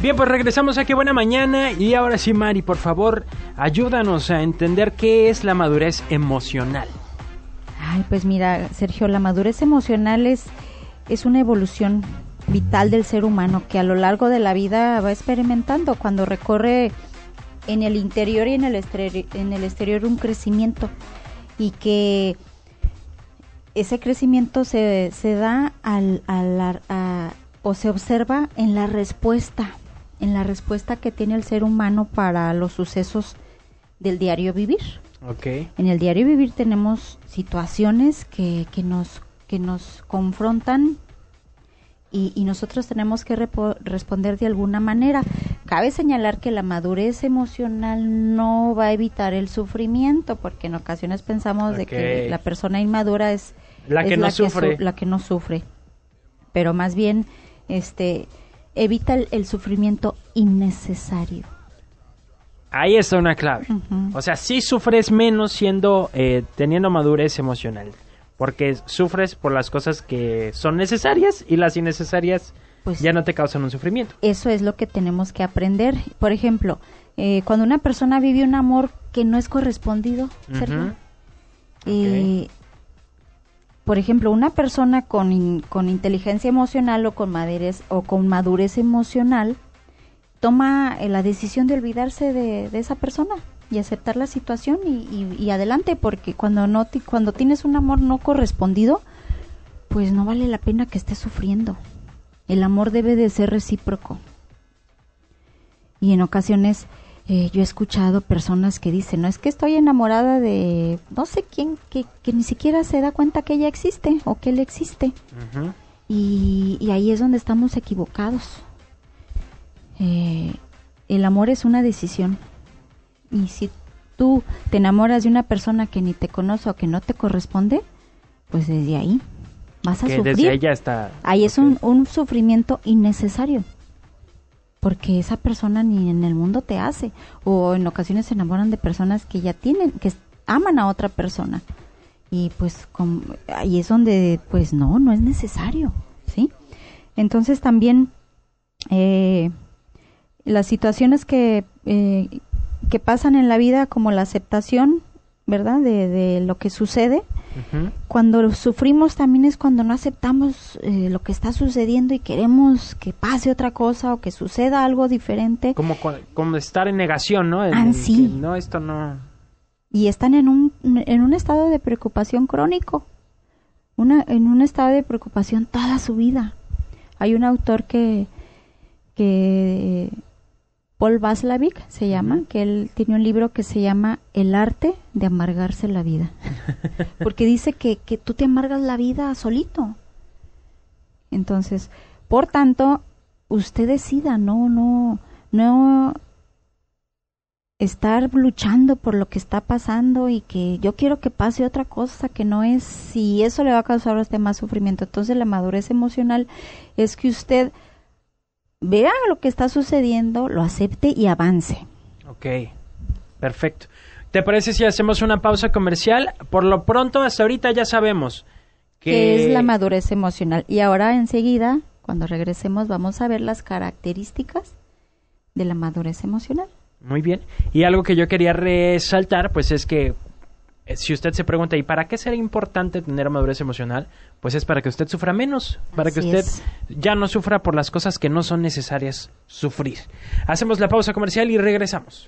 Bien, pues regresamos a Buena Mañana. Y ahora sí, Mari, por favor, ayúdanos a entender qué es la madurez emocional. Ay, pues mira, Sergio, la madurez emocional es, es una evolución vital del ser humano que a lo largo de la vida va experimentando cuando recorre en el interior y en el exterior, en el exterior un crecimiento. Y que ese crecimiento se, se da al, al o se observa en la respuesta en la respuesta que tiene el ser humano para los sucesos del diario vivir. Okay. En el diario vivir tenemos situaciones que, que nos, que nos confrontan y, y nosotros tenemos que responder de alguna manera. Cabe señalar que la madurez emocional no va a evitar el sufrimiento, porque en ocasiones pensamos de que la persona inmadura es la que, no, sufre. la que no sufre. Pero más bien, este, evita el, sufrimiento innecesario. Ahí está una clave. O sea, sí sufres menos siendo, eh, teniendo madurez emocional. Porque sufres por las cosas que son necesarias y las innecesarias pues, ya no te causan un sufrimiento. Eso es lo que tenemos que aprender. Por ejemplo, eh, cuando una persona vive un amor que no es correspondido, por ejemplo, una persona con, inteligencia emocional o con, madurez, o con madurez emocional toma eh, la decisión de olvidarse de, esa persona y aceptar la situación y, adelante, porque cuando, no cuando tienes un amor no correspondido, pues no vale la pena que estés sufriendo. El amor debe de ser recíproco. Y en ocasiones eh, yo he escuchado personas que dicen, no es que estoy enamorada de no sé quién, que, ni siquiera se da cuenta que ella existe o que él existe. y, ahí es donde estamos equivocados. Eh, el amor es una decisión. Y si tú te enamoras de una persona que ni te conoce o que no te corresponde, pues desde ahí vas a sufrir. Desde está. Ahí es un, un sufrimiento innecesario porque esa persona ni en el mundo te hace o en ocasiones se enamoran de personas que ya tienen que aman a otra persona. Y pues ahí es donde pues no no es necesario sí entonces también eh, las situaciones que eh, que pasan en la vida como la aceptación verdad de, de lo que sucede cuando sufrimos también es cuando no aceptamos eh, lo que está sucediendo y queremos que pase otra cosa o que suceda algo diferente. Como, como estar en negación, ¿no? ah, sí. no, esto no. Y están en un, en un estado de preocupación crónico, una, en un estado de preocupación toda su vida. Hay un autor que, que Paul Vaslavic se llama, que él tiene un libro que se llama El arte de amargarse la vida. Porque dice que, que tú te amargas la vida solito. Entonces, por tanto, usted decida, no, no, no estar luchando por lo que está pasando y que yo quiero que pase otra cosa que no es si eso le va a causar a usted más sufrimiento. Entonces la madurez emocional es que usted vea lo que está sucediendo, lo acepte y avance. Ok, perfecto. ¿Te parece si hacemos una pausa comercial? Por lo pronto, hasta ahorita ya sabemos que... ¿Qué es la madurez emocional? Y ahora enseguida, cuando regresemos, vamos a ver las características de la madurez emocional. Muy bien. Y algo que yo quería resaltar, pues es que si usted se pregunta, ¿y para qué será importante tener madurez emocional? Pues es para que usted sufra menos, para que usted ya no sufra por las cosas que no son necesarias sufrir. Hacemos la pausa comercial y regresamos.